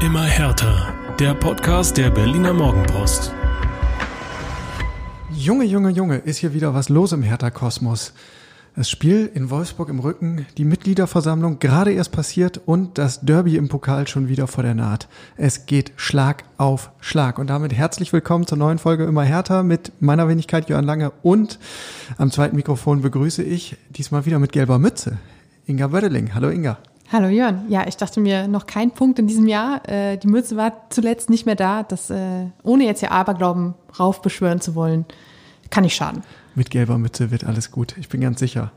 Immer härter. Der Podcast der Berliner Morgenpost. Junge, Junge, Junge, ist hier wieder was los im Hertha-Kosmos. Das Spiel in Wolfsburg im Rücken, die Mitgliederversammlung gerade erst passiert und das Derby im Pokal schon wieder vor der Naht. Es geht Schlag auf Schlag. Und damit herzlich willkommen zur neuen Folge Immer härter mit meiner Wenigkeit Jörn Lange und am zweiten Mikrofon begrüße ich diesmal wieder mit gelber Mütze Inga Bödeling. Hallo Inga. Hallo Jörn. Ja, ich dachte mir, noch kein Punkt in diesem Jahr. Äh, die Mütze war zuletzt nicht mehr da. Das, äh, ohne jetzt hier Aberglauben raufbeschwören zu wollen, kann nicht schaden. Mit gelber Mütze wird alles gut, ich bin ganz sicher.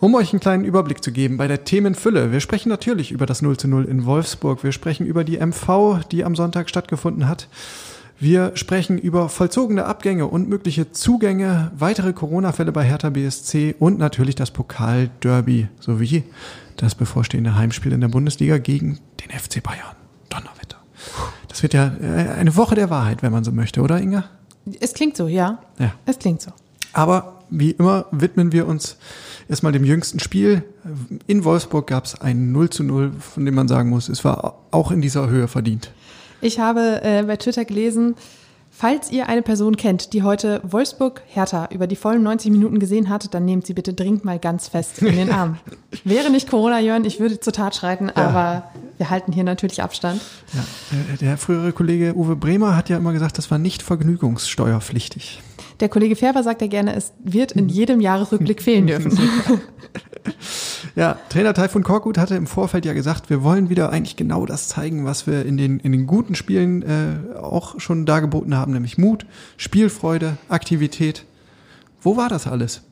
Um euch einen kleinen Überblick zu geben bei der Themenfülle. Wir sprechen natürlich über das 0 zu 0 in Wolfsburg. Wir sprechen über die MV, die am Sonntag stattgefunden hat. Wir sprechen über vollzogene Abgänge und mögliche Zugänge, weitere Corona-Fälle bei Hertha BSC und natürlich das Pokal-Derby sowie das bevorstehende Heimspiel in der Bundesliga gegen den FC Bayern. Donnerwetter. Das wird ja äh, eine Woche der Wahrheit, wenn man so möchte, oder Inga? Es klingt so, ja. Ja. Es klingt so. Aber wie immer widmen wir uns erstmal dem jüngsten Spiel. In Wolfsburg gab es ein 0 zu 0, von dem man sagen muss, es war auch in dieser Höhe verdient. Ich habe äh, bei Twitter gelesen, falls ihr eine Person kennt, die heute Wolfsburg Hertha über die vollen 90 Minuten gesehen hat, dann nehmt sie bitte dringend mal ganz fest in den Arm. Wäre nicht Corona, Jörn, ich würde zur Tat schreiten, Ja. aber wir halten hier natürlich Abstand. Ja, äh, der frühere Kollege Uwe Bremer hat ja immer gesagt, das war nicht vergnügungssteuerpflichtig. Der Kollege Färber sagt ja gerne, es wird in jedem Jahresrückblick fehlen dürfen. Ja, Trainer Taifun Korkut hatte im Vorfeld ja gesagt, wir wollen wieder eigentlich genau das zeigen, was wir in den, in den guten Spielen äh, auch schon dargeboten haben, nämlich Mut, Spielfreude, Aktivität. Wo war das alles?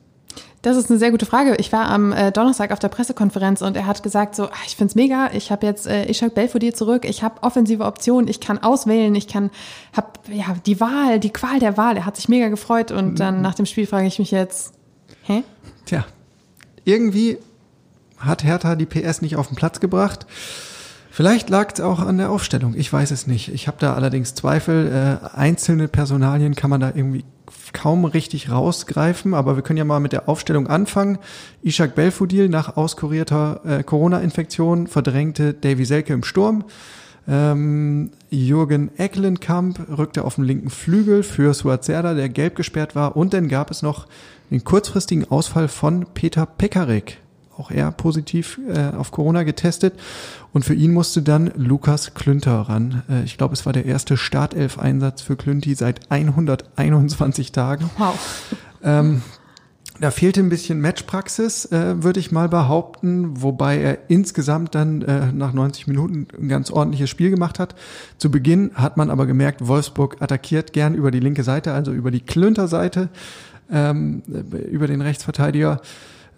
Das ist eine sehr gute Frage. Ich war am äh, Donnerstag auf der Pressekonferenz und er hat gesagt so, ah, ich find's mega, ich habe jetzt äh, Ishak Belfodil zurück, ich habe offensive Optionen, ich kann auswählen, ich kann, hab ja die Wahl, die Qual der Wahl. Er hat sich mega gefreut und dann nach dem Spiel frage ich mich jetzt, hä? Tja, irgendwie hat Hertha die PS nicht auf den Platz gebracht. Vielleicht lag es auch an der Aufstellung. Ich weiß es nicht. Ich habe da allerdings Zweifel. Äh, einzelne Personalien kann man da irgendwie kaum richtig rausgreifen. Aber wir können ja mal mit der Aufstellung anfangen. Ishak Belfodil nach auskurierter äh, Corona-Infektion verdrängte Davy Selke im Sturm. Ähm, Jürgen Eckelenkamp rückte auf den linken Flügel für Suazerda, der gelb gesperrt war. Und dann gab es noch den kurzfristigen Ausfall von Peter Pekarik. Auch er positiv äh, auf Corona getestet. Und für ihn musste dann Lukas Klünter ran. Äh, ich glaube, es war der erste Startelf-Einsatz für Klünti seit 121 Tagen. Wow. Ähm, da fehlte ein bisschen Matchpraxis, äh, würde ich mal behaupten, wobei er insgesamt dann äh, nach 90 Minuten ein ganz ordentliches Spiel gemacht hat. Zu Beginn hat man aber gemerkt, Wolfsburg attackiert gern über die linke Seite, also über die Klünter-Seite, ähm, über den Rechtsverteidiger.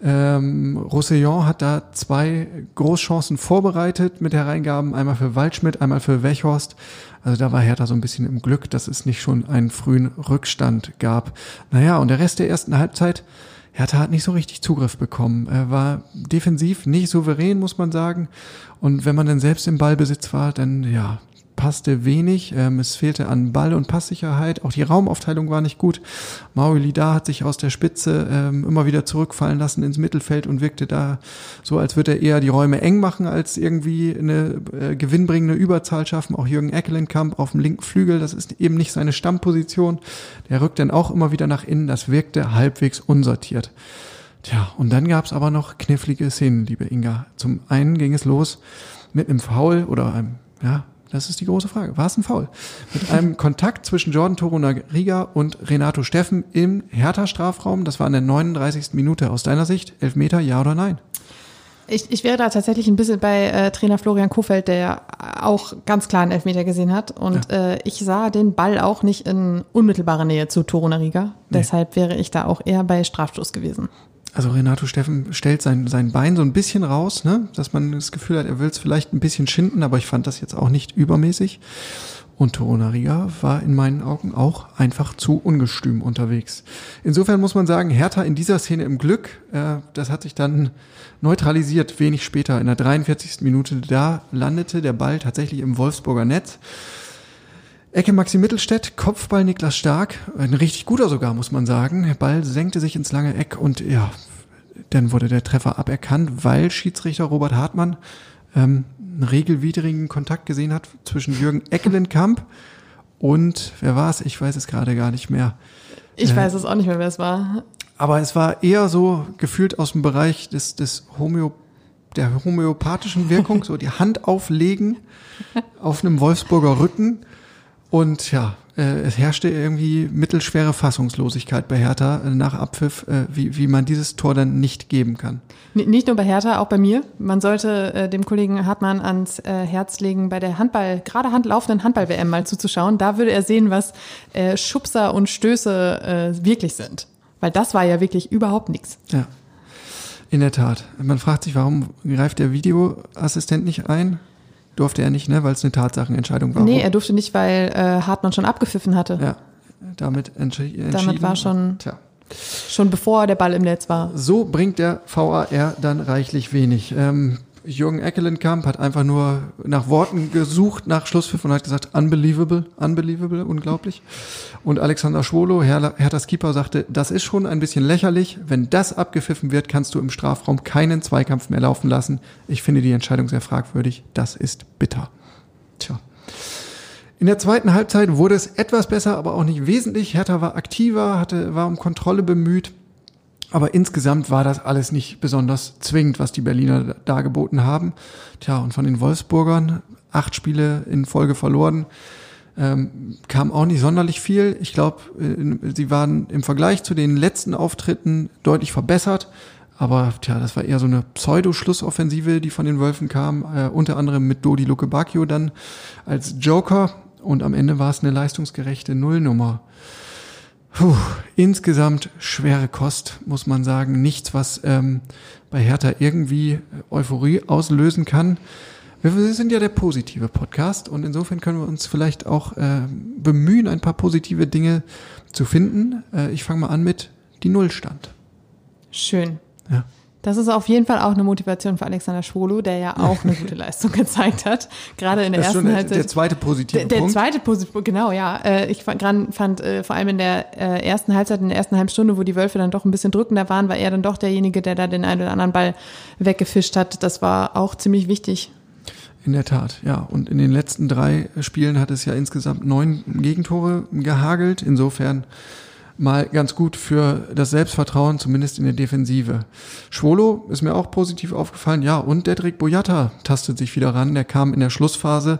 Ähm, Roussillon hat da zwei Großchancen vorbereitet mit Hereingaben, einmal für Waldschmidt, einmal für Wechhorst. Also da war Hertha so ein bisschen im Glück, dass es nicht schon einen frühen Rückstand gab. Naja, und der Rest der ersten Halbzeit, Hertha hat nicht so richtig Zugriff bekommen. Er war defensiv nicht souverän, muss man sagen. Und wenn man dann selbst im Ballbesitz war, dann ja, passte wenig. Ähm, es fehlte an Ball- und Passsicherheit. Auch die Raumaufteilung war nicht gut. Maui Lida hat sich aus der Spitze ähm, immer wieder zurückfallen lassen ins Mittelfeld und wirkte da so, als würde er eher die Räume eng machen, als irgendwie eine äh, gewinnbringende Überzahl schaffen. Auch Jürgen Eckelenkamp auf dem linken Flügel, das ist eben nicht seine Stammposition. Der rückt dann auch immer wieder nach innen. Das wirkte halbwegs unsortiert. Tja, und dann gab's aber noch knifflige Szenen, liebe Inga. Zum einen ging es los mit einem Foul oder einem, ja, das ist die große Frage. War es ein Foul? Mit einem Kontakt zwischen Jordan Torunariga und Renato Steffen im Hertha-Strafraum. Das war in der 39. Minute. Aus deiner Sicht, Elfmeter, ja oder nein? Ich, ich wäre da tatsächlich ein bisschen bei äh, Trainer Florian Kofeld, der ja auch ganz klar einen Elfmeter gesehen hat. Und äh, ich sah den Ball auch nicht in unmittelbarer Nähe zu Torunariga. Deshalb wäre ich da auch eher bei Strafstoß gewesen. Also Renato Steffen stellt sein, sein Bein so ein bisschen raus, ne? dass man das Gefühl hat, er will es vielleicht ein bisschen schinden, aber ich fand das jetzt auch nicht übermäßig. Und Torunariga war in meinen Augen auch einfach zu ungestüm unterwegs. Insofern muss man sagen, Hertha in dieser Szene im Glück, äh, das hat sich dann neutralisiert wenig später. In der 43. Minute, da landete der Ball tatsächlich im Wolfsburger Netz. Ecke Maxi Mittelstädt, Kopfball Niklas Stark, ein richtig guter sogar, muss man sagen. Der Ball senkte sich ins lange Eck und ja, dann wurde der Treffer aberkannt, weil Schiedsrichter Robert Hartmann ähm, einen regelwidrigen Kontakt gesehen hat zwischen Jürgen Eckelenkamp und wer war es? Ich weiß es gerade gar nicht mehr. Ich Äh, weiß es auch nicht mehr, wer es war. Aber es war eher so gefühlt aus dem Bereich des, des Homö der homöopathischen Wirkung, so die Hand auflegen auf einem Wolfsburger Rücken. Und ja, äh, es herrschte irgendwie mittelschwere Fassungslosigkeit bei Hertha äh, nach Abpfiff, äh, wie, wie man dieses Tor dann nicht geben kann. Nicht nur bei Hertha, auch bei mir. Man sollte äh, dem Kollegen Hartmann ans äh, Herz legen, bei der Handball, gerade hand, laufenden Handball-WM mal zuzuschauen. Da würde er sehen, was äh, Schubser und Stöße wirklich sind. Weil das war ja wirklich überhaupt nichts. Ja, in der Tat. Man fragt sich, warum greift der Videoassistent nicht ein? Durfte er nicht, ne? weil es eine Tatsachenentscheidung war. Nee, er durfte nicht, weil äh, Hartmann schon abgepfiffen hatte. ja, damit entschi entschieden. war schon- Tja. Schon bevor der Ball im Netz war. So bringt der VAR dann reichlich wenig. Ähm, Jürgen Eckelenkamp hat einfach nur nach Worten gesucht nach Schlusspfiff und hat gesagt, unbelievable, unbelievable, unglaublich. Und Alexander Schwolo, Herr, Herthas Keeper, sagte, das ist schon ein bisschen lächerlich. Wenn das abgepfiffen wird, kannst du im Strafraum keinen Zweikampf mehr laufen lassen. Ich finde die Entscheidung sehr fragwürdig. Das ist bitter. Tja. In der zweiten Halbzeit wurde es etwas besser, aber auch nicht wesentlich. Hertha war aktiver, hatte, war um Kontrolle bemüht. Aber insgesamt war das alles nicht besonders zwingend, was die Berliner dargeboten haben. Tja, und von den Wolfsburgern acht Spiele in Folge verloren, ähm, kam auch nicht sonderlich viel. Ich glaube, äh, sie waren im Vergleich zu den letzten Auftritten deutlich verbessert. Aber tja, das war eher so eine Pseudo-Schlussoffensive, die von den Wölfen kam. Äh, unter anderem mit Dodi Luke Bacchio dann als Joker. Und am Ende war es eine leistungsgerechte Nullnummer. Puh, insgesamt schwere Kost, muss man sagen. Nichts, was ähm, bei Hertha irgendwie Euphorie auslösen kann. Wir wir sind ja der positive Podcast und insofern können wir uns vielleicht auch äh, bemühen, ein paar positive Dinge zu finden. Äh, ich fange mal an mit die Nullstand. Schön. Ja. Das ist auf jeden Fall auch eine Motivation für Alexander Schwolo, der ja auch eine gute Leistung gezeigt hat. Gerade in der ersten schon der, Halbzeit. der zweite positive Der, der Punkt. zweite Positiv, genau, ja. Äh, Ich fand, fand äh, vor allem in der äh, ersten Halbzeit, in der ersten halben Stunde, wo die Wölfe dann doch ein bisschen drückender waren, war er dann doch derjenige, der da den einen oder anderen Ball weggefischt hat. Das war auch ziemlich wichtig. In der Tat, ja. Und in den letzten drei Spielen hat es ja insgesamt neun Gegentore gehagelt. Insofern mal ganz gut für das Selbstvertrauen, zumindest in der Defensive. Schwolo ist mir auch positiv aufgefallen. Ja, und Dedrick Boyata tastet sich wieder ran. Der kam in der Schlussphase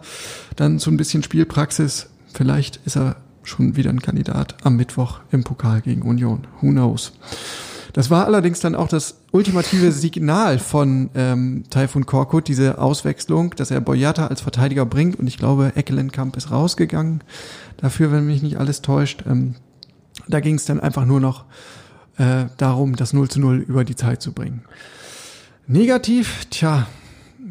dann zu ein bisschen Spielpraxis. Vielleicht ist er schon wieder ein Kandidat am Mittwoch im Pokal gegen Union. Who knows? Das war allerdings dann auch das ultimative Signal von ähm, Taifun Korkut, diese Auswechslung, dass er Boyata als Verteidiger bringt und ich glaube, Eckelenkamp ist rausgegangen dafür, wenn mich nicht alles täuscht. Ähm, da ging es dann einfach nur noch äh, darum, das 0 zu 0 über die Zeit zu bringen. Negativ, tja,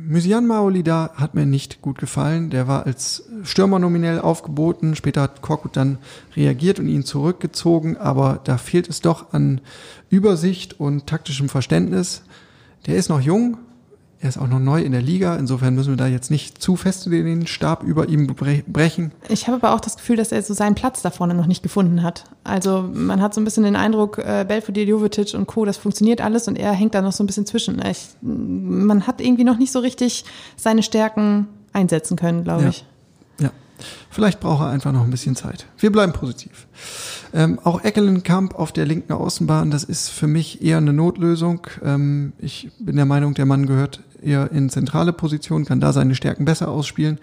Mysian Maolida hat mir nicht gut gefallen. Der war als Stürmer nominell aufgeboten. Später hat Korkut dann reagiert und ihn zurückgezogen. Aber da fehlt es doch an Übersicht und taktischem Verständnis. Der ist noch jung. Er ist auch noch neu in der Liga. Insofern müssen wir da jetzt nicht zu fest den Stab über ihm bre- brechen. Ich habe aber auch das Gefühl, dass er so seinen Platz da vorne noch nicht gefunden hat. Also man hat so ein bisschen den Eindruck, äh, Belfodil, Jovetic und Co., das funktioniert alles und er hängt da noch so ein bisschen zwischen. Ich, man hat irgendwie noch nicht so richtig seine Stärken einsetzen können, glaube Ja. ich. Ja, vielleicht braucht er einfach noch ein bisschen Zeit. Wir bleiben positiv. Ähm, auch Eckelenkamp auf der linken Außenbahn, das ist für mich eher eine Notlösung. Ähm, ich bin der Meinung, der Mann gehört eher in zentrale Position, kann da seine Stärken besser ausspielen.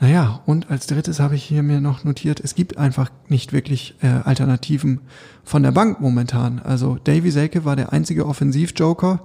Naja, und als drittes habe ich hier mir noch notiert, es gibt einfach nicht wirklich äh, Alternativen von der Bank momentan. Also Davy Selke war der einzige Offensivjoker.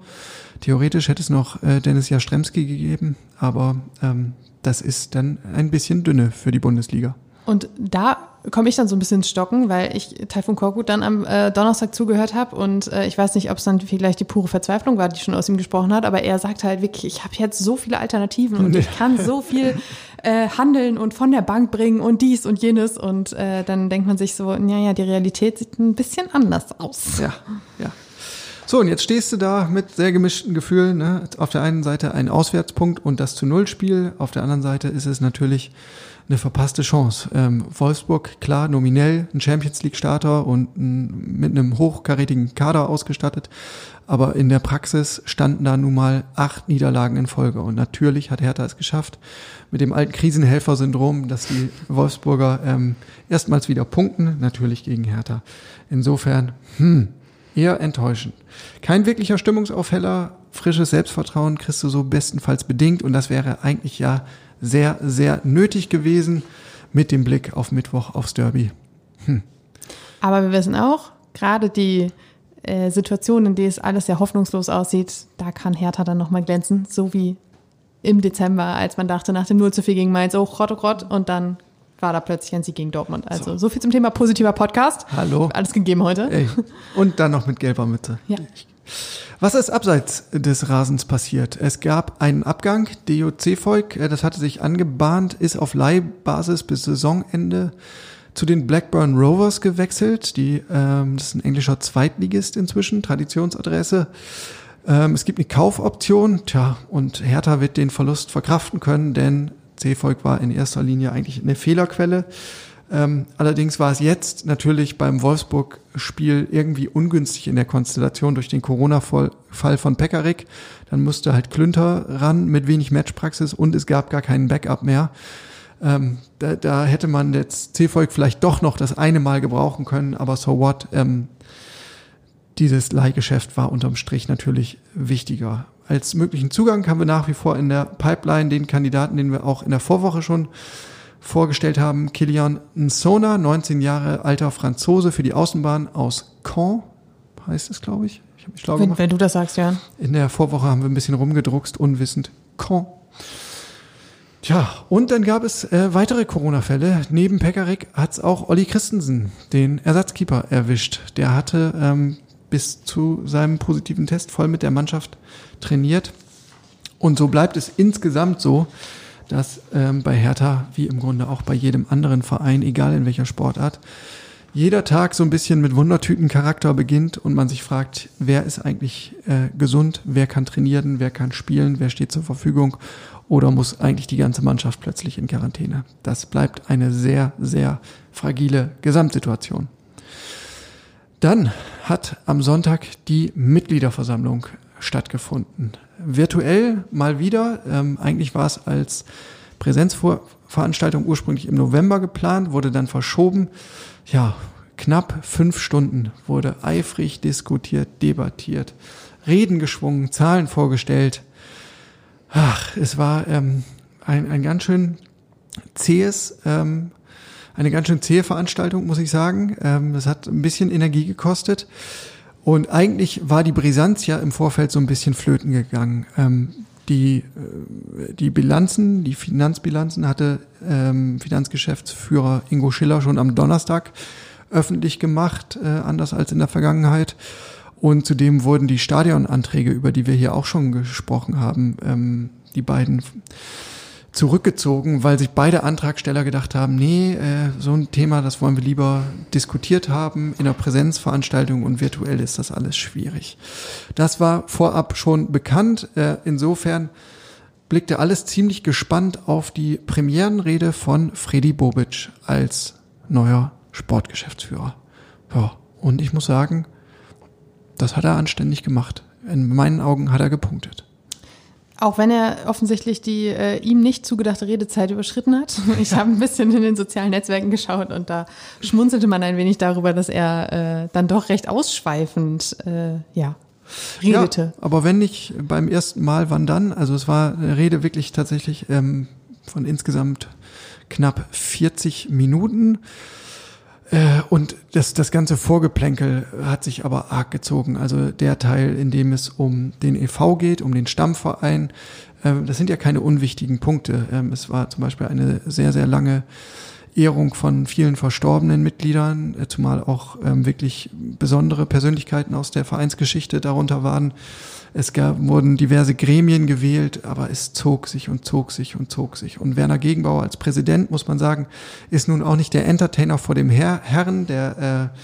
Theoretisch hätte es noch äh, Dennis Jastremski gegeben, aber ähm, das ist dann ein bisschen dünne für die Bundesliga. Und da komme ich dann so ein bisschen ins Stocken, weil ich Taifun Korkut dann am äh, Donnerstag zugehört habe und äh, ich weiß nicht, ob es dann vielleicht die pure Verzweiflung war, die schon aus ihm gesprochen hat, aber er sagt halt wirklich, ich habe jetzt so viele Alternativen und ich kann so viel äh, handeln und von der Bank bringen und dies und jenes und äh, dann denkt man sich so, naja, die Realität sieht ein bisschen anders aus. Ja, ja. So, und jetzt stehst du da mit sehr gemischten Gefühlen. Ne? Auf der einen Seite ein Auswärtspunkt und das zu Null-Spiel. Auf der anderen Seite ist es natürlich eine verpasste Chance. Ähm, Wolfsburg, klar, nominell ein Champions League-Starter und ein, mit einem hochkarätigen Kader ausgestattet. Aber in der Praxis standen da nun mal acht Niederlagen in Folge. Und natürlich hat Hertha es geschafft, mit dem alten Krisenhelfer-Syndrom, dass die Wolfsburger ähm, erstmals wieder punkten, natürlich gegen Hertha. Insofern, hm, eher enttäuschend. Kein wirklicher Stimmungsaufheller, frisches Selbstvertrauen kriegst du so bestenfalls bedingt und das wäre eigentlich ja sehr, sehr nötig gewesen mit dem Blick auf Mittwoch aufs Derby. Hm. Aber wir wissen auch, gerade die äh, Situation, in der es alles sehr hoffnungslos aussieht, da kann Hertha dann nochmal glänzen, so wie im Dezember, als man dachte, nach dem 0 zu 4 gegen Mainz, oh Gott, oh Gott, und dann war da plötzlich ein Sieg gegen Dortmund. Also so, so viel zum Thema positiver Podcast. Hallo. Alles gegeben heute. Ey. Und dann noch mit gelber Mütze. Ja. Was ist abseits des Rasens passiert? Es gab einen Abgang, DOC Volk, äh, das hatte sich angebahnt, ist auf Leihbasis bis Saisonende zu den Blackburn Rovers gewechselt. Die, ähm, das ist ein englischer Zweitligist inzwischen, Traditionsadresse. Ähm, es gibt eine Kaufoption, tja, und Hertha wird den Verlust verkraften können, denn C-Volk war in erster Linie eigentlich eine Fehlerquelle. Ähm, allerdings war es jetzt natürlich beim Wolfsburg-Spiel irgendwie ungünstig in der Konstellation durch den Corona-Fall von Pekarik. Dann musste halt Klünter ran mit wenig Matchpraxis und es gab gar keinen Backup mehr. Ähm, da, da hätte man jetzt C-Volk vielleicht doch noch das eine Mal gebrauchen können, aber so what? Ähm, dieses Leihgeschäft war unterm Strich natürlich wichtiger. Als möglichen Zugang haben wir nach wie vor in der Pipeline den Kandidaten, den wir auch in der Vorwoche schon vorgestellt haben, Kilian Nsona, 19 Jahre alter Franzose für die Außenbahn aus Caen, heißt es, glaube ich. Ich habe mich schlau Wenn, gemacht. wenn du das sagst, ja. In der Vorwoche haben wir ein bisschen rumgedruckst, unwissend. Caen. Tja, und dann gab es äh, weitere Corona-Fälle. Neben Pekarik hat es auch Olli Christensen, den Ersatzkeeper, erwischt. Der hatte ähm, bis zu seinem positiven Test voll mit der Mannschaft trainiert. Und so bleibt es insgesamt so, dass ähm, bei Hertha, wie im Grunde auch bei jedem anderen Verein, egal in welcher Sportart, jeder Tag so ein bisschen mit Wundertütencharakter beginnt und man sich fragt, wer ist eigentlich äh, gesund, wer kann trainieren, wer kann spielen, wer steht zur Verfügung oder muss eigentlich die ganze Mannschaft plötzlich in Quarantäne. Das bleibt eine sehr, sehr fragile Gesamtsituation. Dann hat am Sonntag die Mitgliederversammlung stattgefunden. Virtuell mal wieder. Ähm, eigentlich war es als Präsenzveranstaltung ursprünglich im November geplant, wurde dann verschoben. Ja, knapp fünf Stunden wurde eifrig diskutiert, debattiert, Reden geschwungen, Zahlen vorgestellt. Ach, es war ähm, ein, ein ganz schön zähes, ähm, eine ganz schön zähe Veranstaltung, muss ich sagen. Ähm, das hat ein bisschen Energie gekostet. Und eigentlich war die Brisanz ja im Vorfeld so ein bisschen flöten gegangen. Ähm, die, äh, die Bilanzen, die Finanzbilanzen hatte ähm, Finanzgeschäftsführer Ingo Schiller schon am Donnerstag öffentlich gemacht, äh, anders als in der Vergangenheit. Und zudem wurden die Stadionanträge, über die wir hier auch schon gesprochen haben, ähm, die beiden zurückgezogen, weil sich beide Antragsteller gedacht haben, nee, äh, so ein Thema, das wollen wir lieber diskutiert haben in einer Präsenzveranstaltung und virtuell ist das alles schwierig. Das war vorab schon bekannt. Äh, insofern blickte alles ziemlich gespannt auf die Premierenrede von Freddy Bobic als neuer Sportgeschäftsführer. Ja, und ich muss sagen, das hat er anständig gemacht. In meinen Augen hat er gepunktet. Auch wenn er offensichtlich die äh, ihm nicht zugedachte Redezeit überschritten hat. Ich habe ein bisschen in den sozialen Netzwerken geschaut und da schmunzelte man ein wenig darüber, dass er äh, dann doch recht ausschweifend äh, ja, redete. Ja, aber wenn nicht beim ersten Mal, wann dann? Also es war eine Rede wirklich tatsächlich ähm, von insgesamt knapp 40 Minuten. Äh, und das, das ganze Vorgeplänkel hat sich aber arg gezogen. Also der Teil, in dem es um den EV geht, um den Stammverein, äh, das sind ja keine unwichtigen Punkte. Ähm, es war zum Beispiel eine sehr, sehr lange Ehrung von vielen verstorbenen Mitgliedern, äh, zumal auch ähm, wirklich besondere Persönlichkeiten aus der Vereinsgeschichte darunter waren. Es gab, wurden diverse Gremien gewählt, aber es zog sich und zog sich und zog sich. Und Werner Gegenbauer als Präsident, muss man sagen, ist nun auch nicht der Entertainer vor dem Herr, Herrn, der, äh,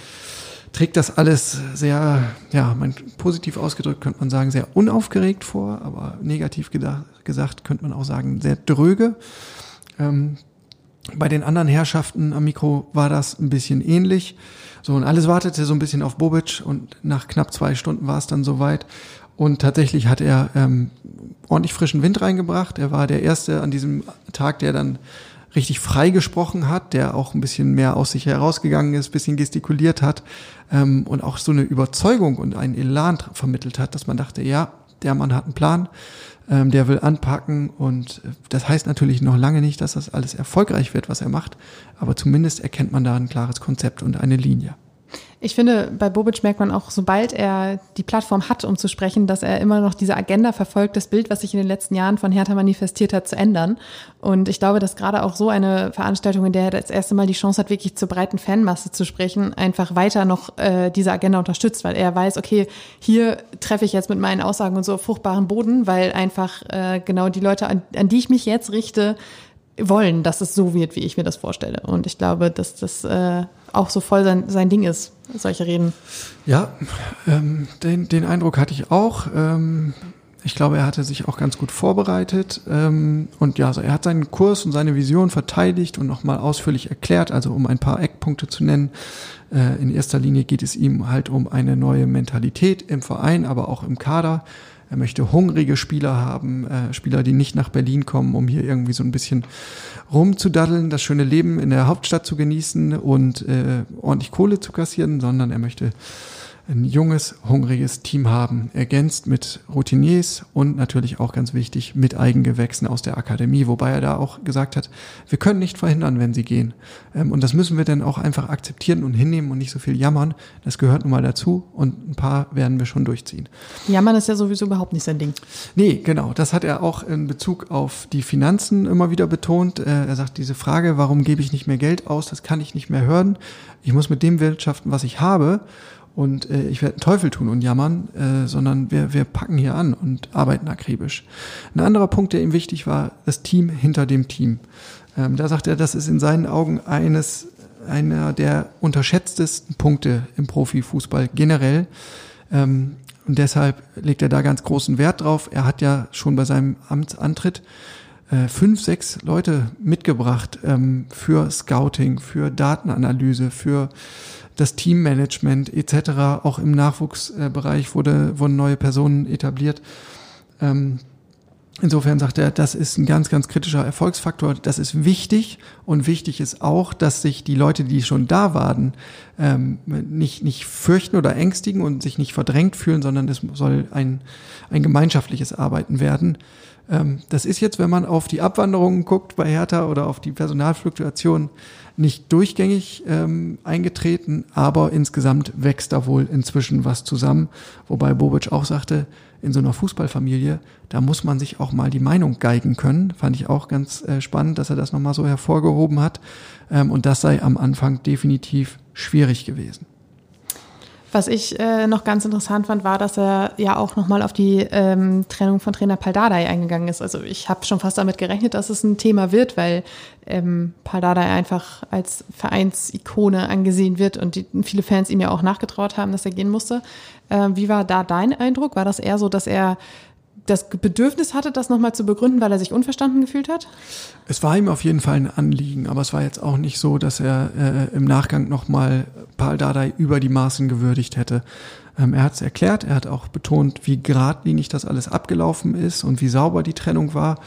trägt das alles sehr, ja, man, positiv ausgedrückt könnte man sagen, sehr unaufgeregt vor, aber negativ gedacht, gesagt könnte man auch sagen, sehr dröge. Ähm, bei den anderen Herrschaften am Mikro war das ein bisschen ähnlich. So, und alles wartete so ein bisschen auf Bobic und nach knapp zwei Stunden war es dann soweit. Und tatsächlich hat er ähm, ordentlich frischen Wind reingebracht. Er war der Erste an diesem Tag, der dann richtig frei gesprochen hat, der auch ein bisschen mehr aus sich herausgegangen ist, bisschen gestikuliert hat ähm, und auch so eine Überzeugung und einen Elan vermittelt hat, dass man dachte, ja, der Mann hat einen Plan, ähm, der will anpacken und äh, das heißt natürlich noch lange nicht, dass das alles erfolgreich wird, was er macht, aber zumindest erkennt man da ein klares Konzept und eine Linie. Ich finde, bei Bobic merkt man auch, sobald er die Plattform hat, um zu sprechen, dass er immer noch diese Agenda verfolgt, das Bild, was sich in den letzten Jahren von Hertha manifestiert hat, zu ändern. Und ich glaube, dass gerade auch so eine Veranstaltung, in der er das erste Mal die Chance hat, wirklich zur breiten Fanmasse zu sprechen, einfach weiter noch äh, diese Agenda unterstützt, weil er weiß, okay, hier treffe ich jetzt mit meinen Aussagen und so auf fruchtbaren Boden, weil einfach äh, genau die Leute, an, an die ich mich jetzt richte, wollen, dass es so wird, wie ich mir das vorstelle. Und ich glaube, dass das äh, auch so voll sein, sein Ding ist, solche Reden. Ja, ähm, den, den Eindruck hatte ich auch. Ähm, ich glaube, er hatte sich auch ganz gut vorbereitet. Ähm, und ja, also er hat seinen Kurs und seine Vision verteidigt und nochmal ausführlich erklärt. Also um ein paar Eckpunkte zu nennen. Äh, in erster Linie geht es ihm halt um eine neue Mentalität im Verein, aber auch im Kader. Er möchte hungrige Spieler haben, äh, Spieler, die nicht nach Berlin kommen, um hier irgendwie so ein bisschen rumzudaddeln, das schöne Leben in der Hauptstadt zu genießen und äh, ordentlich Kohle zu kassieren, sondern er möchte ein junges, hungriges Team haben, ergänzt mit Routiniers und natürlich auch ganz wichtig mit Eigengewächsen aus der Akademie, wobei er da auch gesagt hat, wir können nicht verhindern, wenn sie gehen. Ähm, und das müssen wir dann auch einfach akzeptieren und hinnehmen und nicht so viel jammern. Das gehört nun mal dazu und ein paar werden wir schon durchziehen. Jammern ist ja sowieso überhaupt nicht sein Ding. Nee, genau. Das hat er auch in Bezug auf die Finanzen immer wieder betont. Äh, er sagt, diese Frage, warum gebe ich nicht mehr Geld aus, das kann ich nicht mehr hören. Ich muss mit dem wirtschaften, was ich habe und äh, ich werde einen Teufel tun und jammern, äh, sondern wir, wir packen hier an und arbeiten akribisch. Ein anderer Punkt, der ihm wichtig war, das Team hinter dem Team. Ähm, da sagt er, das ist in seinen Augen eines einer der unterschätztesten Punkte im Profifußball generell. Ähm, und deshalb legt er da ganz großen Wert drauf. Er hat ja schon bei seinem Amtsantritt äh, fünf, sechs Leute mitgebracht ähm, für Scouting, für Datenanalyse, für das Teammanagement etc. Auch im Nachwuchsbereich wurde, wurden neue Personen etabliert. Ähm, insofern sagt er, das ist ein ganz, ganz kritischer Erfolgsfaktor. Das ist wichtig und wichtig ist auch, dass sich die Leute, die schon da waren, ähm, nicht, nicht fürchten oder ängstigen und sich nicht verdrängt fühlen, sondern es soll ein, ein gemeinschaftliches Arbeiten werden. Ähm, das ist jetzt, wenn man auf die Abwanderungen guckt bei Hertha oder auf die Personalfluktuation, nicht durchgängig ähm, eingetreten, aber insgesamt wächst da wohl inzwischen was zusammen. Wobei Bobic auch sagte, in so einer Fußballfamilie, da muss man sich auch mal die Meinung geigen können. Fand ich auch ganz äh, spannend, dass er das nochmal so hervorgehoben hat. Ähm, und das sei am Anfang definitiv schwierig gewesen. Was ich äh, noch ganz interessant fand, war, dass er ja auch nochmal auf die ähm, Trennung von Trainer Paldadei eingegangen ist. Also ich habe schon fast damit gerechnet, dass es ein Thema wird, weil ähm, Paldadei einfach als Vereinsikone angesehen wird und die, viele Fans ihm ja auch nachgetraut haben, dass er gehen musste. Äh, wie war da dein Eindruck? War das eher so, dass er das Bedürfnis hatte, das nochmal zu begründen, weil er sich unverstanden gefühlt hat? Es war ihm auf jeden Fall ein Anliegen, aber es war jetzt auch nicht so, dass er äh, im Nachgang nochmal Paul Dardai über die Maßen gewürdigt hätte. Ähm, er hat es erklärt, er hat auch betont, wie geradlinig das alles abgelaufen ist und wie sauber die Trennung war.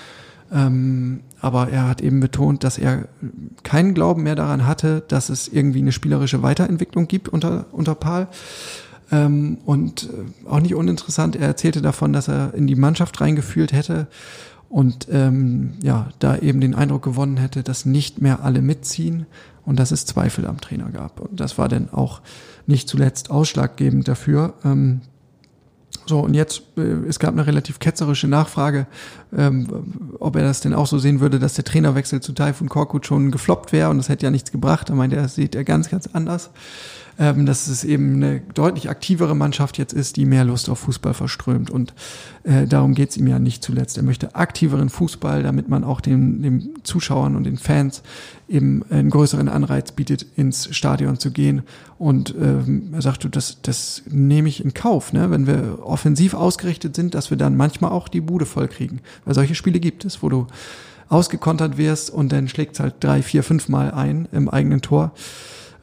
Ähm, aber er hat eben betont, dass er keinen Glauben mehr daran hatte, dass es irgendwie eine spielerische Weiterentwicklung gibt unter, unter Paul. Ähm, und äh, auch nicht uninteressant, er erzählte davon, dass er in die Mannschaft reingefühlt hätte und ähm, ja, da eben den Eindruck gewonnen hätte, dass nicht mehr alle mitziehen und dass es Zweifel am Trainer gab. Und das war dann auch nicht zuletzt ausschlaggebend dafür. Ähm, so, und jetzt, äh, es gab eine relativ ketzerische Nachfrage, ähm, ob er das denn auch so sehen würde, dass der Trainerwechsel zu Taifun Korkut schon gefloppt wäre und das hätte ja nichts gebracht. Da meinte er, das sieht er ganz, ganz anders. Ähm, dass es eben eine deutlich aktivere Mannschaft jetzt ist, die mehr Lust auf Fußball verströmt. Und äh, darum geht's ihm ja nicht zuletzt. Er möchte aktiveren Fußball, damit man auch den, den Zuschauern und den Fans eben einen größeren Anreiz bietet, ins Stadion zu gehen. Und ähm, er sagte, das, das nehme ich in Kauf, ne? wenn wir offensiv ausgerichtet sind, dass wir dann manchmal auch die Bude voll kriegen. Weil solche Spiele gibt es, wo du ausgekontert wirst und dann schlägt halt drei, vier, fünf Mal ein im eigenen Tor.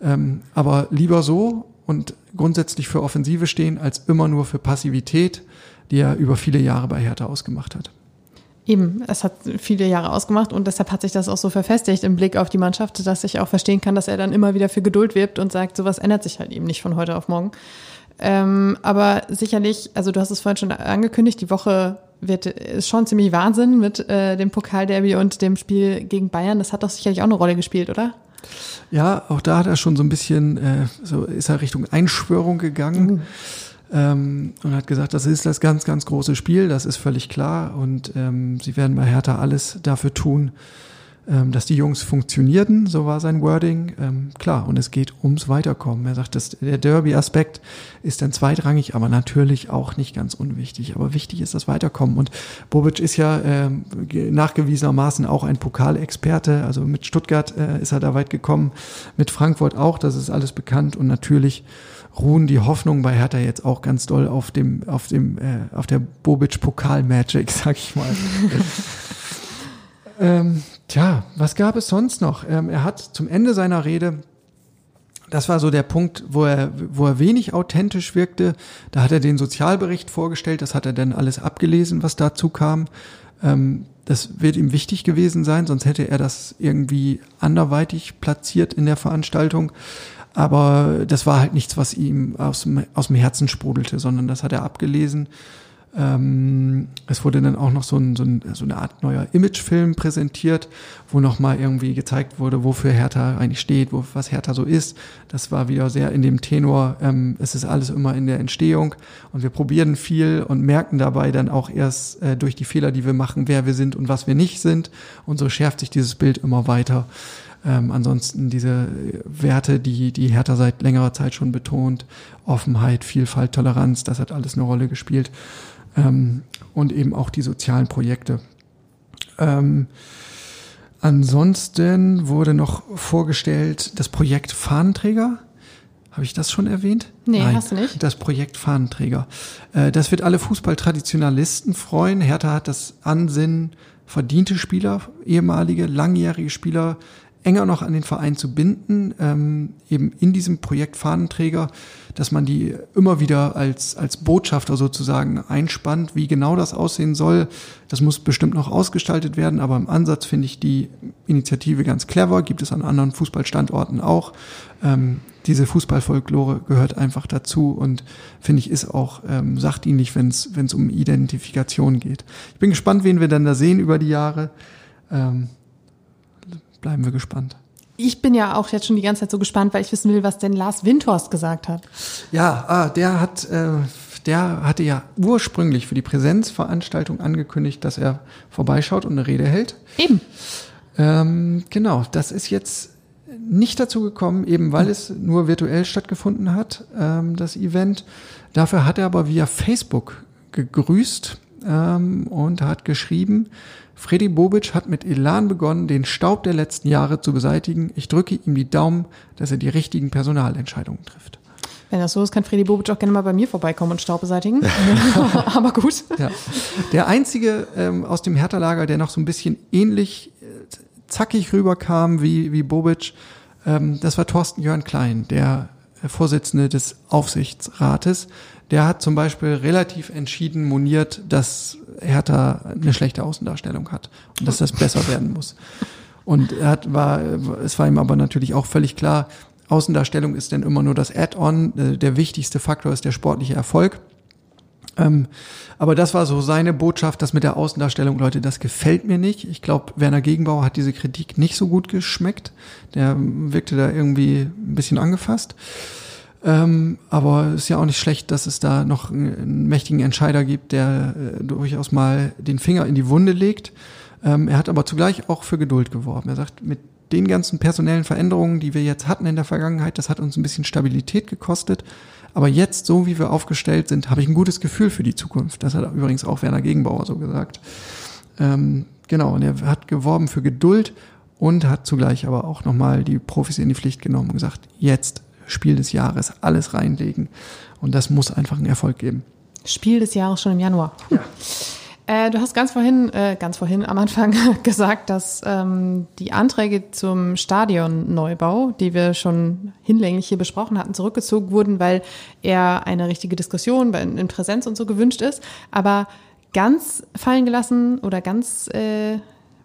Ähm, aber lieber so und grundsätzlich für Offensive stehen, als immer nur für Passivität, die er über viele Jahre bei Hertha ausgemacht hat. Eben, es hat viele Jahre ausgemacht und deshalb hat sich das auch so verfestigt im Blick auf die Mannschaft, dass ich auch verstehen kann, dass er dann immer wieder für Geduld wirbt und sagt, sowas ändert sich halt eben nicht von heute auf morgen. Ähm, aber sicherlich, also du hast es vorhin schon angekündigt, die Woche wird ist schon ziemlich Wahnsinn mit äh, dem Pokalderby und dem Spiel gegen Bayern. Das hat doch sicherlich auch eine Rolle gespielt, oder? Ja, auch da hat er schon so ein bisschen, äh, so ist er Richtung Einschwörung gegangen. Mhm ähm, und hat gesagt, das ist das ganz, ganz große Spiel, das ist völlig klar und ähm, sie werden bei Hertha alles dafür tun, dass die Jungs funktionierten, so war sein Wording. Ähm, klar, und es geht ums Weiterkommen. Er sagt, dass der Derby-Aspekt ist dann zweitrangig, aber natürlich auch nicht ganz unwichtig. Aber wichtig ist das Weiterkommen. Und Bobic ist ja ähm, nachgewiesenermaßen auch ein Pokalexperte. Also mit Stuttgart äh, ist er da weit gekommen, mit Frankfurt auch, das ist alles bekannt. Und natürlich ruhen die Hoffnungen bei Hertha jetzt auch ganz doll auf dem, auf dem, äh, auf der Bobic Pokal Magic, sag ich mal. ähm, tja, was gab es sonst noch? Ähm, er hat zum Ende seiner Rede das war so der Punkt, wo er, wo er wenig authentisch wirkte. Da hat er den Sozialbericht vorgestellt, das hat er dann alles abgelesen, was dazu kam. Ähm, das wird ihm wichtig gewesen sein, sonst hätte er das irgendwie anderweitig platziert in der Veranstaltung. Aber das war halt nichts, was ihm aus dem, aus dem Herzen sprudelte, sondern das hat er abgelesen. Ähm, es wurde dann auch noch so, ein, so, ein, so eine Art neuer Imagefilm präsentiert, wo nochmal irgendwie gezeigt wurde, wofür Hertha eigentlich steht, wo, was Hertha so ist. Das war wieder sehr in dem Tenor, ähm, es ist alles immer in der Entstehung und wir probieren viel und merken dabei dann auch erst äh, durch die Fehler, die wir machen, wer wir sind und was wir nicht sind. Und so schärft sich dieses Bild immer weiter. Ähm, ansonsten diese Werte, die die Hertha seit längerer Zeit schon betont, Offenheit, Vielfalt, Toleranz, das hat alles eine Rolle gespielt. Ähm, und eben auch die sozialen Projekte. Ähm, ansonsten wurde noch vorgestellt das Projekt Fahnenträger. Habe ich das schon erwähnt? Nee, Nein, hast du nicht. Das Projekt Fahnenträger. Äh, das wird alle Fußballtraditionalisten freuen. Hertha hat das Ansinnen, verdiente Spieler, ehemalige, langjährige Spieler enger noch an den Verein zu binden, ähm, eben in diesem Projekt Fahnenträger, dass man die immer wieder als, als Botschafter sozusagen einspannt. Wie genau das aussehen soll, das muss bestimmt noch ausgestaltet werden, aber im Ansatz finde ich die Initiative ganz clever, gibt es an anderen Fußballstandorten auch. Ähm, diese Fußballfolklore gehört einfach dazu und finde ich ist auch ähm, sachdienlich, wenn es um Identifikation geht. Ich bin gespannt, wen wir dann da sehen über die Jahre. Ähm, bleiben wir gespannt. Ich bin ja auch jetzt schon die ganze Zeit so gespannt, weil ich wissen will, was denn Lars Windhorst gesagt hat. Ja, ah, der hat, äh, der hatte ja ursprünglich für die Präsenzveranstaltung angekündigt, dass er vorbeischaut und eine Rede hält. Eben. Ähm, genau, das ist jetzt nicht dazu gekommen, eben weil es nur virtuell stattgefunden hat, ähm, das Event. Dafür hat er aber via Facebook gegrüßt ähm, und hat geschrieben, Freddy Bobic hat mit Elan begonnen, den Staub der letzten Jahre zu beseitigen. Ich drücke ihm die Daumen, dass er die richtigen Personalentscheidungen trifft. Wenn das so ist, kann Freddy Bobic auch gerne mal bei mir vorbeikommen und Staub beseitigen. Aber gut. Ja. Der einzige ähm, aus dem Hertha-Lager, der noch so ein bisschen ähnlich äh, zackig rüberkam wie, wie Bobic, ähm, das war Thorsten Jörn Klein, der Vorsitzende des Aufsichtsrates. Der hat zum Beispiel relativ entschieden moniert, dass Hertha eine schlechte Außendarstellung hat und dass das besser werden muss. Und er hat, war, es war ihm aber natürlich auch völlig klar, Außendarstellung ist denn immer nur das Add-on. Äh, der wichtigste Faktor ist der sportliche Erfolg. Ähm, aber das war so seine Botschaft, das mit der Außendarstellung, Leute, das gefällt mir nicht. Ich glaube, Werner Gegenbauer hat diese Kritik nicht so gut geschmeckt. Der wirkte da irgendwie ein bisschen angefasst. Ähm, aber es ist ja auch nicht schlecht, dass es da noch einen mächtigen Entscheider gibt, der äh, durchaus mal den Finger in die Wunde legt. Ähm, er hat aber zugleich auch für Geduld geworben. Er sagt, mit den ganzen personellen Veränderungen, die wir jetzt hatten in der Vergangenheit, das hat uns ein bisschen Stabilität gekostet. Aber jetzt, so wie wir aufgestellt sind, habe ich ein gutes Gefühl für die Zukunft. Das hat übrigens auch Werner Gegenbauer so gesagt. Ähm, genau, und er hat geworben für Geduld und hat zugleich aber auch nochmal die Profis in die Pflicht genommen und gesagt, jetzt Spiel des Jahres, alles reinlegen. Und das muss einfach einen Erfolg geben. Spiel des Jahres schon im Januar. Ja. Äh, du hast ganz vorhin, äh, ganz vorhin am Anfang gesagt, dass ähm, die Anträge zum Stadionneubau, die wir schon hinlänglich hier besprochen hatten, zurückgezogen wurden, weil eher eine richtige Diskussion in Präsenz und so gewünscht ist. Aber ganz fallen gelassen oder ganz äh,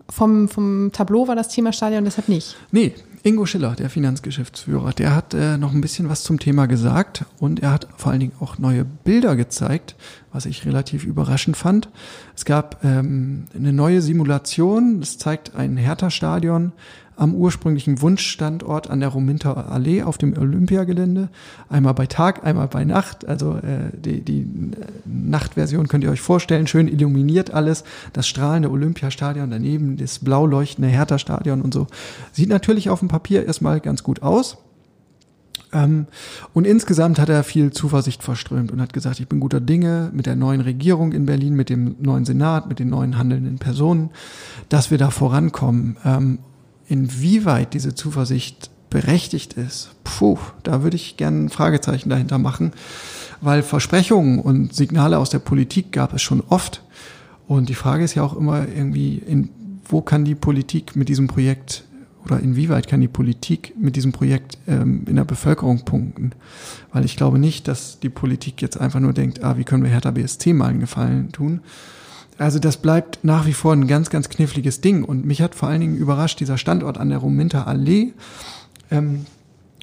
vom, vom Tableau war das Thema Stadion deshalb nicht. Nee, Ingo Schiller, der Finanzgeschäftsführer, der hat äh, noch ein bisschen was zum Thema gesagt und er hat vor allen Dingen auch neue Bilder gezeigt, was ich relativ überraschend fand. Es gab ähm, eine neue Simulation, das zeigt ein Hertha-Stadion am ursprünglichen Wunschstandort an der Rominter Allee auf dem Olympiagelände. Einmal bei Tag, einmal bei Nacht. Also äh, die, die Nachtversion könnt ihr euch vorstellen, schön illuminiert alles. Das strahlende Olympiastadion daneben, das blau leuchtende Hertha-Stadion und so. Sieht natürlich auf dem Papier erstmal ganz gut aus. Ähm, und insgesamt hat er viel Zuversicht verströmt und hat gesagt, ich bin guter Dinge mit der neuen Regierung in Berlin, mit dem neuen Senat, mit den neuen handelnden Personen, dass wir da vorankommen. Ähm, Inwieweit diese Zuversicht berechtigt ist, puh, da würde ich gerne ein Fragezeichen dahinter machen, weil Versprechungen und Signale aus der Politik gab es schon oft. Und die Frage ist ja auch immer irgendwie, in, wo kann die Politik mit diesem Projekt oder inwieweit kann die Politik mit diesem Projekt ähm, in der Bevölkerung punkten? Weil ich glaube nicht, dass die Politik jetzt einfach nur denkt, ah, wie können wir Hertha BSC mal einen Gefallen tun, also das bleibt nach wie vor ein ganz, ganz kniffliges Ding. Und mich hat vor allen Dingen überrascht dieser Standort an der Rominter Allee, ähm,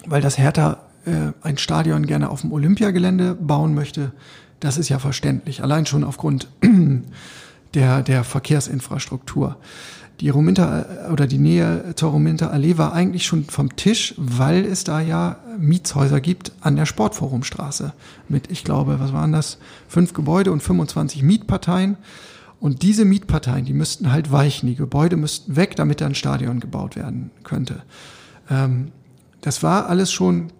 weil das Hertha äh, ein Stadion gerne auf dem Olympiagelände bauen möchte. Das ist ja verständlich, allein schon aufgrund der, der Verkehrsinfrastruktur. Die Rominter äh, oder die Nähe zur Rominter Allee war eigentlich schon vom Tisch, weil es da ja Mietshäuser gibt an der Sportforumstraße mit, ich glaube, was waren das? Fünf Gebäude und 25 Mietparteien. Und diese Mietparteien, die müssten halt weichen, die Gebäude müssten weg, damit da ein Stadion gebaut werden könnte. Ähm, das war alles schon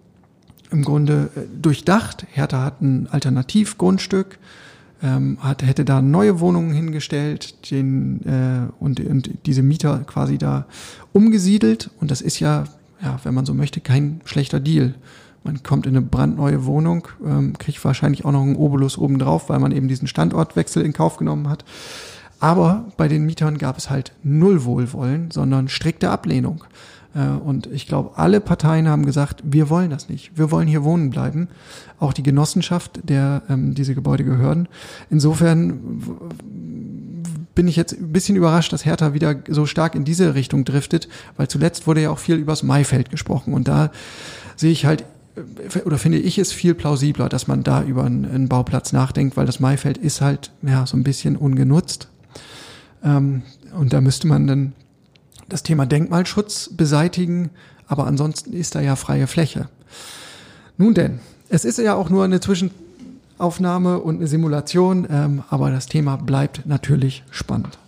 im Grunde äh, durchdacht. Hertha hat ein Alternativgrundstück, ähm, hat, hätte da neue Wohnungen hingestellt den, äh, und, und diese Mieter quasi da umgesiedelt. Und das ist ja, ja, wenn man so möchte, kein schlechter Deal. Man kommt in eine brandneue Wohnung, ähm, kriegt wahrscheinlich auch noch einen Obolus obendrauf, weil man eben diesen Standortwechsel in Kauf genommen hat. Aber bei den Mietern gab es halt null Wohlwollen, sondern strikte Ablehnung. Äh, und ich glaube, alle Parteien haben gesagt, wir wollen das nicht. Wir wollen hier wohnen bleiben. Auch die Genossenschaft, der ähm, diese Gebäude gehören. Insofern bin ich jetzt ein bisschen überrascht, dass Hertha wieder so stark in diese Richtung driftet, weil zuletzt wurde ja auch viel übers Maifeld gesprochen. Und da sehe ich halt oder finde ich es viel plausibler, dass man da über einen, Bauplatz nachdenkt, weil das Maifeld ist halt ja so ein bisschen ungenutzt. Ähm, und da müsste man dann das Thema Denkmalschutz beseitigen, aber ansonsten ist da ja freie Fläche. Nun denn, es ist ja auch nur eine Zwischenaufnahme und eine Simulation, ähm, aber das Thema bleibt natürlich spannend.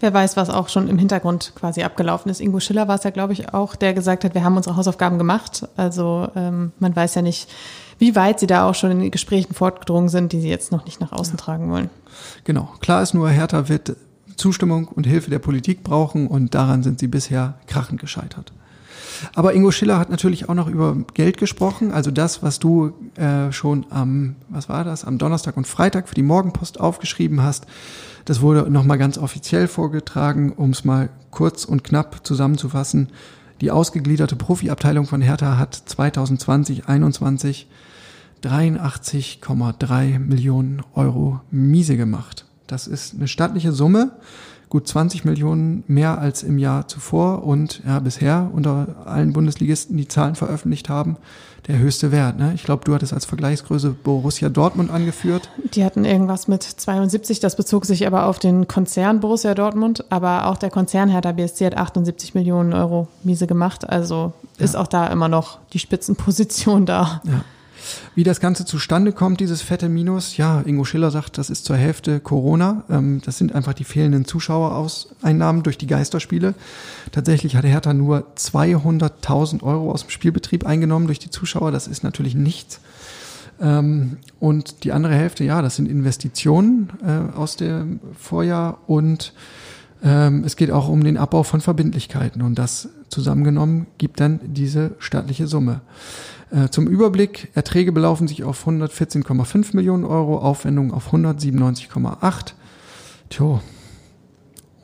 Wer weiß, was auch schon im Hintergrund quasi abgelaufen ist. Ingo Schiller war es ja, glaube ich, auch, der gesagt hat, wir haben unsere Hausaufgaben gemacht. Also ähm, man weiß ja nicht, wie weit sie da auch schon in Gesprächen fortgedrungen sind, die sie jetzt noch nicht nach außen ja. tragen wollen. Genau. Klar ist nur, Hertha wird Zustimmung und Hilfe der Politik brauchen und daran sind sie bisher krachend gescheitert. Aber Ingo Schiller hat natürlich auch noch über Geld gesprochen. Also das, was du äh, schon am, was war das, am Donnerstag und Freitag für die Morgenpost aufgeschrieben hast. Das wurde nochmal ganz offiziell vorgetragen, um es mal kurz und knapp zusammenzufassen. Die ausgegliederte Profiabteilung von Hertha hat 2020, 2021 83,3 Millionen Euro miese gemacht. Das ist eine stattliche Summe gut 20 Millionen mehr als im Jahr zuvor und ja, bisher unter allen Bundesligisten, die Zahlen veröffentlicht haben, der höchste Wert. Ne? Ich glaube, du hattest als Vergleichsgröße Borussia Dortmund angeführt. Die hatten irgendwas mit 72, das bezog sich aber auf den Konzern Borussia Dortmund, aber auch der Konzern Hertha BSC hat 78 Millionen Euro miese gemacht, also ist ja. auch da immer noch die Spitzenposition da. Ja. Wie das Ganze zustande kommt, dieses fette Minus, ja, Ingo Schiller sagt, das ist zur Hälfte Corona. Ähm, das sind einfach die fehlenden Zuschauereinnahmen durch die Geisterspiele. Tatsächlich hat Hertha nur 200.000 Euro aus dem Spielbetrieb eingenommen durch die Zuschauer. Das ist natürlich nichts. Ähm, und die andere Hälfte, ja, das sind Investitionen äh, aus dem Vorjahr und es geht auch um den Abbau von Verbindlichkeiten und das zusammengenommen gibt dann diese staatliche Summe. Äh, zum Überblick, Erträge belaufen sich auf 114,5 Millionen Euro, Aufwendungen auf 197,8. Tjo,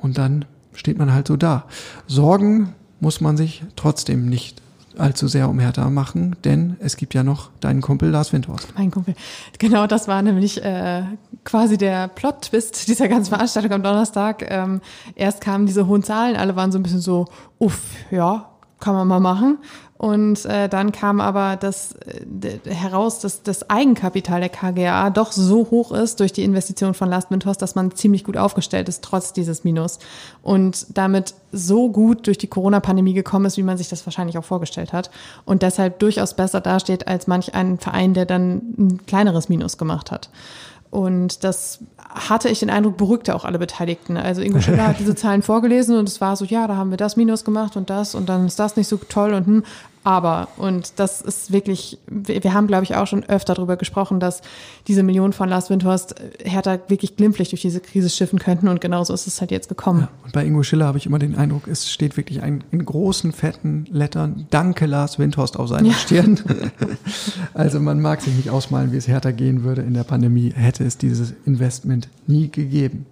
und dann steht man halt so da. Sorgen muss man sich trotzdem nicht allzu sehr um Hertha machen, denn es gibt ja noch deinen Kumpel Lars Windhorst. Mein Kumpel. Genau, das war nämlich äh, quasi der Plot-Twist dieser ganzen Veranstaltung am Donnerstag. Ähm, erst kamen diese hohen Zahlen, alle waren so ein bisschen so, uff, ja, kann man mal machen. Und äh, dann kam aber das äh, heraus, dass das Eigenkapital der KGA doch so hoch ist durch die Investition von Last Windhorst, dass man ziemlich gut aufgestellt ist, trotz dieses Minus. Und damit so gut durch die Corona-Pandemie gekommen ist, wie man sich das wahrscheinlich auch vorgestellt hat. Und deshalb durchaus besser dasteht als manch ein Verein, der dann ein kleineres Minus gemacht hat. Und das hatte ich den Eindruck, beruhigte auch alle Beteiligten. Also Ingo Schiller hat diese Zahlen vorgelesen und es war so, ja, da haben wir das Minus gemacht und das und dann ist das nicht so toll und hm, aber, und das ist wirklich, wir, haben, glaube ich, auch schon öfter darüber gesprochen, dass diese Millionen von Lars Windhorst äh, Hertha wirklich glimpflich durch diese Krise schiffen könnten und genauso ist es halt jetzt gekommen. Ja, und bei Ingo Schiller habe ich immer den Eindruck, es steht wirklich ein, in großen, fetten Lettern, danke Lars Windhorst auf seiner ja. Stirn. also man mag sich nicht ausmalen, wie es Hertha gehen würde in der Pandemie, hätte es dieses Investment nie gegeben.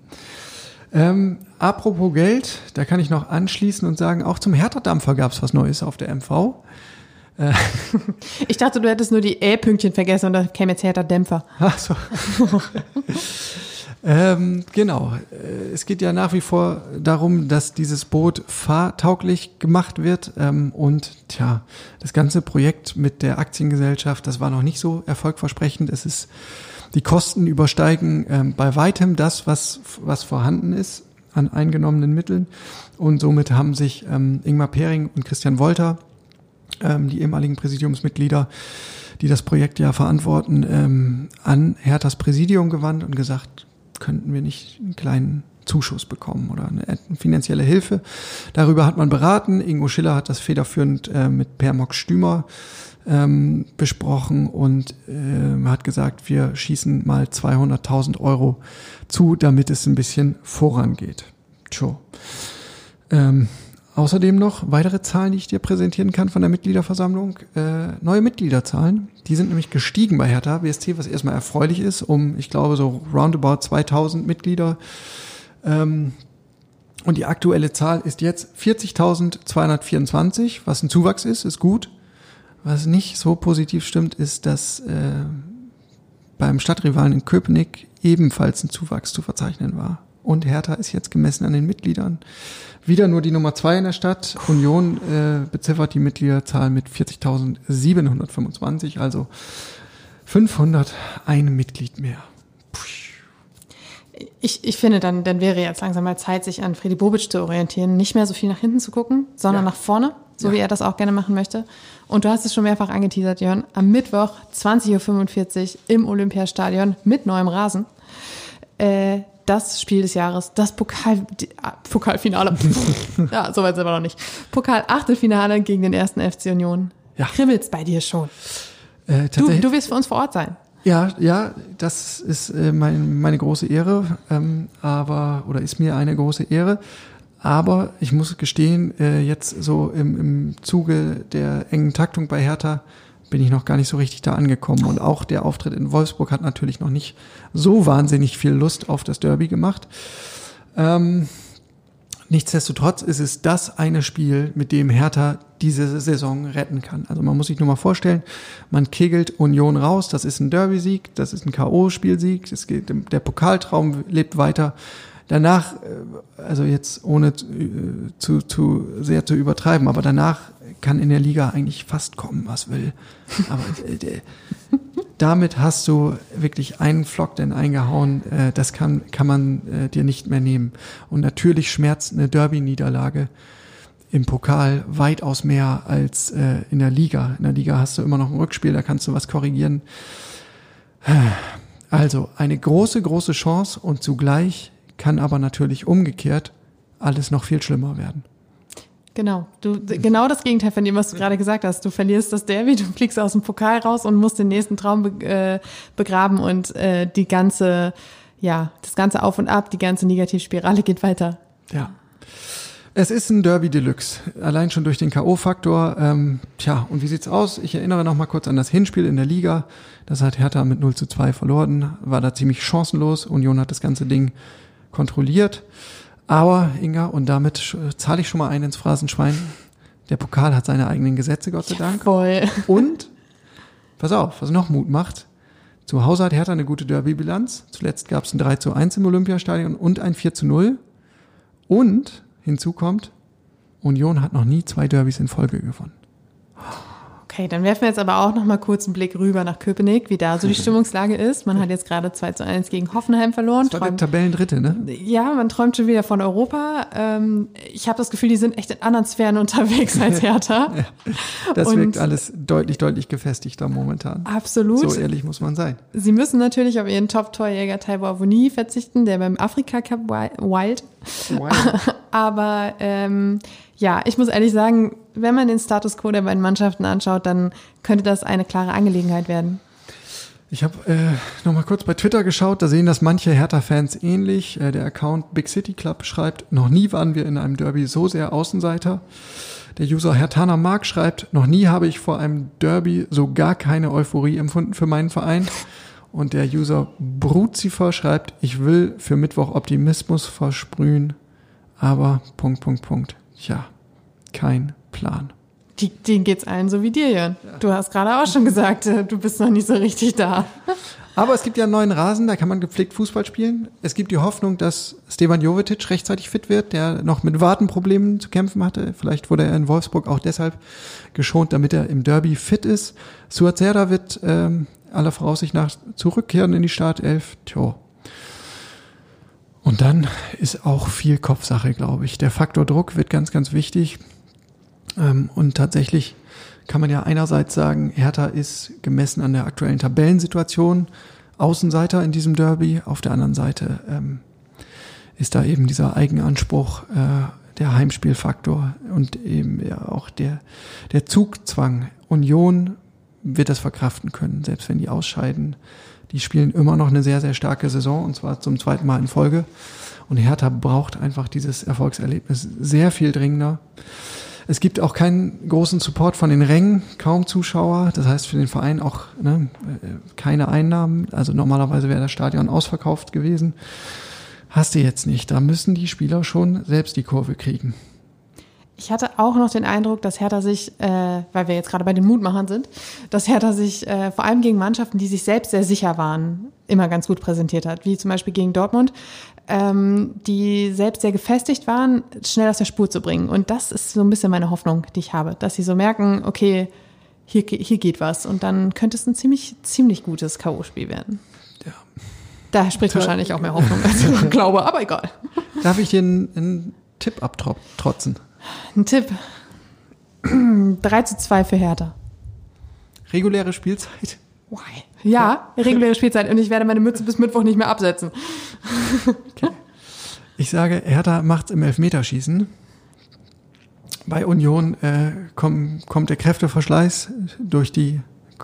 Ähm, apropos Geld, da kann ich noch anschließen und sagen, auch zum Hertha-Dampfer gab es was Neues auf der MV. Äh. Ich dachte, du hättest nur die E-Pünktchen vergessen und da käme jetzt Hertha-Dämpfer. Ach so. ähm, genau. Äh, es geht ja nach wie vor darum, dass dieses Boot fahrtauglich gemacht wird. Ähm, und tja, das ganze Projekt mit der Aktiengesellschaft, das war noch nicht so erfolgversprechend. Es ist die Kosten übersteigen ähm, bei weitem das, was, was vorhanden ist an eingenommenen Mitteln. Und somit haben sich ähm, Ingmar Pering und Christian Wolter, ähm, die ehemaligen Präsidiumsmitglieder, die das Projekt ja verantworten, ähm, an Herthas Präsidium gewandt und gesagt, könnten wir nicht einen kleinen Zuschuss bekommen oder eine finanzielle Hilfe. Darüber hat man beraten. Ingo Schiller hat das federführend äh, mit Per Mock Stümer ähm, besprochen und äh, hat gesagt, wir schießen mal 200.000 Euro zu, damit es ein bisschen vorangeht. Tjo. Ähm, außerdem noch weitere Zahlen, die ich dir präsentieren kann von der Mitgliederversammlung. Äh, neue Mitgliederzahlen, die sind nämlich gestiegen bei Hertha BSC, was erstmal erfreulich ist, um, ich glaube, so roundabout 2000 Mitglieder. Ähm, und die aktuelle Zahl ist jetzt 40.224, was ein Zuwachs ist, ist gut. Was nicht so positiv stimmt, ist, dass äh, beim Stadtrivalen in Köpenick ebenfalls ein Zuwachs zu verzeichnen war. Und Hertha ist jetzt gemessen an den Mitgliedern wieder nur die Nummer zwei in der Stadt. Union äh, beziffert die Mitgliederzahl mit 40.725, also 501 Mitglied mehr. Ich, ich finde, dann, dann wäre jetzt langsam mal Zeit, sich an Freddy Bobic zu orientieren. Nicht mehr so viel nach hinten zu gucken, sondern ja. nach vorne, so ja. wie er das auch gerne machen möchte. Und du hast es schon mehrfach angeteasert, Jörn. Am Mittwoch, 20.45 Uhr im Olympiastadion mit neuem Rasen. Äh, das Spiel des Jahres, das Pokal, die, ah, Pokalfinale. ja, soweit sind wir noch nicht. Pokal-Achtelfinale gegen den ersten FC Union. Ja. Kribbelt's bei dir schon. Äh, du, du wirst für uns vor Ort sein. Ja, ja, das ist äh, mein, meine große Ehre, ähm, aber oder ist mir eine große Ehre. Aber ich muss gestehen, äh, jetzt so im, im Zuge der engen Taktung bei Hertha bin ich noch gar nicht so richtig da angekommen. Und auch der Auftritt in Wolfsburg hat natürlich noch nicht so wahnsinnig viel Lust auf das Derby gemacht. Ähm, nichtsdestotrotz ist es das eine Spiel, mit dem Hertha diese Saison retten kann. Also man muss sich nur mal vorstellen, man kegelt Union raus, das ist ein Derby-Sieg, das ist ein K.O.-Spielsieg, der Pokaltraum lebt weiter danach, äh, also jetzt ohne äh, zu, zu sehr zu übertreiben, aber danach kann in der Liga eigentlich fast kommen, was will. Aber äh, damit hast du wirklich einen Flock denn eingehauen, das kann, kann man dir nicht mehr nehmen. Und natürlich schmerzt eine Derby-Niederlage im Pokal weitaus mehr als äh, in der Liga. In der Liga hast du immer noch ein Rückspiel, da kannst du was korrigieren. Also eine große, große Chance und zugleich kann aber natürlich umgekehrt alles noch viel schlimmer werden. Genau, du genau das Gegenteil von dem, was du gerade gesagt hast. Du verlierst das Derby, du fliegst aus dem Pokal raus und musst den nächsten Traum be äh, begraben und äh, die ganze, ja, das ganze Auf und Ab, die ganze Negativspirale geht weiter. Ja. Es ist ein Derby Deluxe, allein schon durch den K.O.-Faktor. Ähm, tja, und wie sieht's aus? Ich erinnere noch mal kurz an das Hinspiel in der Liga. Das hat Hertha mit 0 zu 2 verloren, war da ziemlich chancenlos. Union hat das ganze Ding kontrolliert. Aber, Inga, und damit zahle ich schon mal ein ins Phrasenschwein. Der Pokal hat seine eigenen Gesetze, Gott sei Dank. Voll. Und, pass auf, was noch Mut macht. Zu Hause hat Hertha eine gute Derby-Bilanz. Zuletzt gab es ein 3 zu 1 im Olympiastadion und ein 4 zu 0. Und hinzu kommt, Union hat noch nie zwei Derbys in Folge gewonnen. Okay, dann werfen wir jetzt aber auch noch mal kurz einen Blick rüber nach Köpenick, wie da so die Stimmungslage ist. Man hat jetzt gerade 2 zu 1 gegen Hoffenheim verloren. Das war der Tabellendritte, ne? Ja, man träumt schon wieder von Europa. Ähm, ich habe das Gefühl, die sind echt in anderen Sphären unterwegs als Hertha. ja, das Und wirkt alles deutlich, deutlich gefestigter momentan. Absolut. So ehrlich muss man sein. Sie müssen natürlich auf ihren Top-Torjäger Taiwo Avoni verzichten, der beim Afrika Cup Wild. Wild. Aber ähm, ja, ich muss ehrlich sagen, wenn man den Status quo der beiden Mannschaften anschaut, dann könnte das eine klare Angelegenheit werden. Ich habe äh, noch mal kurz bei Twitter geschaut, da sehen das manche Hertha-Fans ähnlich. Äh, der Account Big City Club schreibt, noch nie waren wir in einem Derby so sehr Außenseiter. Der User Hertana Mark schreibt, noch nie habe ich vor einem Derby so gar keine Euphorie empfunden für meinen Verein. Und der User Bruzifer schreibt, ich will für Mittwoch Optimismus versprühen, aber Punkt, Punkt, Punkt. Ja, kein Plan. Die, denen geht's allen so wie dir, Jan. Ja. Du hast gerade auch schon gesagt, äh, du bist noch nicht so richtig da. Aber es gibt ja einen neuen Rasen, da kann man gepflegt Fußball spielen. Es gibt die Hoffnung, dass Stevan Jovetic rechtzeitig fit wird, der noch mit Wartenproblemen zu kämpfen hatte. Vielleicht wurde er in Wolfsburg auch deshalb geschont, damit er im Derby fit ist. Suazera wird ähm, aller Voraussicht nach zurückkehren in die Startelf. Tjo. Und dann ist auch viel Kopfsache, glaube ich. Der Faktor Druck wird ganz, ganz wichtig. Ähm, und tatsächlich kann man ja einerseits sagen, Hertha ist gemessen an der aktuellen Tabellensituation Außenseiter in diesem Derby. Auf der anderen Seite ähm, ist da eben dieser Eigenanspruch, äh, der Heimspielfaktor und eben ja auch der, der Zugzwang. Union wird das verkraften können, selbst wenn die ausscheiden. Die spielen immer noch eine sehr, sehr starke Saison und zwar zum zweiten Mal in Folge. Und Hertha braucht einfach dieses Erfolgserlebnis sehr viel dringender. Es gibt auch keinen großen Support von den Rängen, kaum Zuschauer. Das heißt für den Verein auch ne, keine Einnahmen. Also normalerweise wäre das Stadion ausverkauft gewesen. Hast du jetzt nicht. Da müssen die Spieler schon selbst die Kurve kriegen. Ich hatte auch noch den Eindruck, dass Hertha sich, äh, weil wir jetzt gerade bei den Mutmachern sind, dass Hertha sich äh, vor allem gegen Mannschaften, die sich selbst sehr sicher waren, immer ganz gut präsentiert hat, wie zum Beispiel gegen Dortmund, ähm, die selbst sehr gefestigt waren, schnell aus der Spur zu bringen. Und das ist so ein bisschen meine Hoffnung, die ich habe, dass sie so merken, okay, hier, hier geht was. Und dann könnte es ein ziemlich, ziemlich gutes K.O.-Spiel werden. Ja. Da spricht wahrscheinlich auch mehr Hoffnung als ich glaube, aber egal. Darf ich dir einen, einen Tipp abtrotzen? Ein Tipp. 3 zu 2 für Hertha. Reguläre Spielzeit? Why? Ja, reguläre Spielzeit und ich werde meine Mütze bis Mittwoch nicht mehr absetzen. Okay. Ich sage, Hertha macht's im Elfmeterschießen. Bei Union äh, komm, kommt der Kräfteverschleiß durch die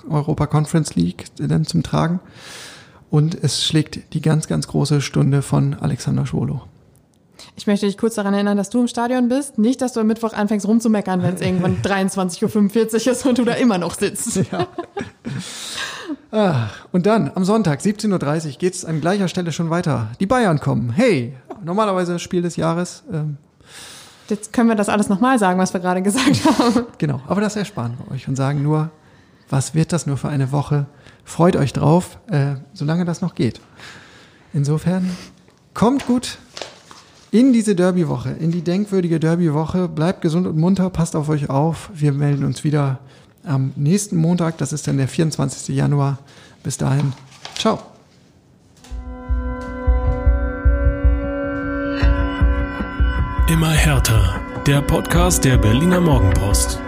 Europa Conference League dann zum Tragen. Und es schlägt die ganz, ganz große Stunde von Alexander Schwolo. Ich möchte dich kurz daran erinnern, dass du im Stadion bist. Nicht, dass du am Mittwoch anfängst rumzumeckern, wenn es irgendwann 23.45 Uhr ist und du da immer noch sitzt. Ja. Ah, und dann am Sonntag, 17.30 Uhr, geht es an gleicher Stelle schon weiter. Die Bayern kommen. Hey, normalerweise Spiel des Jahres. Ähm, Jetzt können wir das alles nochmal sagen, was wir gerade gesagt haben. Genau, aber das ersparen wir euch und sagen nur, was wird das nur für eine Woche? Freut euch drauf, äh, solange das noch geht. Insofern, kommt gut in diese Derby-Woche, in die denkwürdige Derby-Woche. Bleibt gesund und munter, passt auf euch auf. Wir melden uns wieder am nächsten Montag, das ist dann der 24. Januar. Bis dahin, ciao. Immer härter. Der Podcast der Berliner Morgenpost.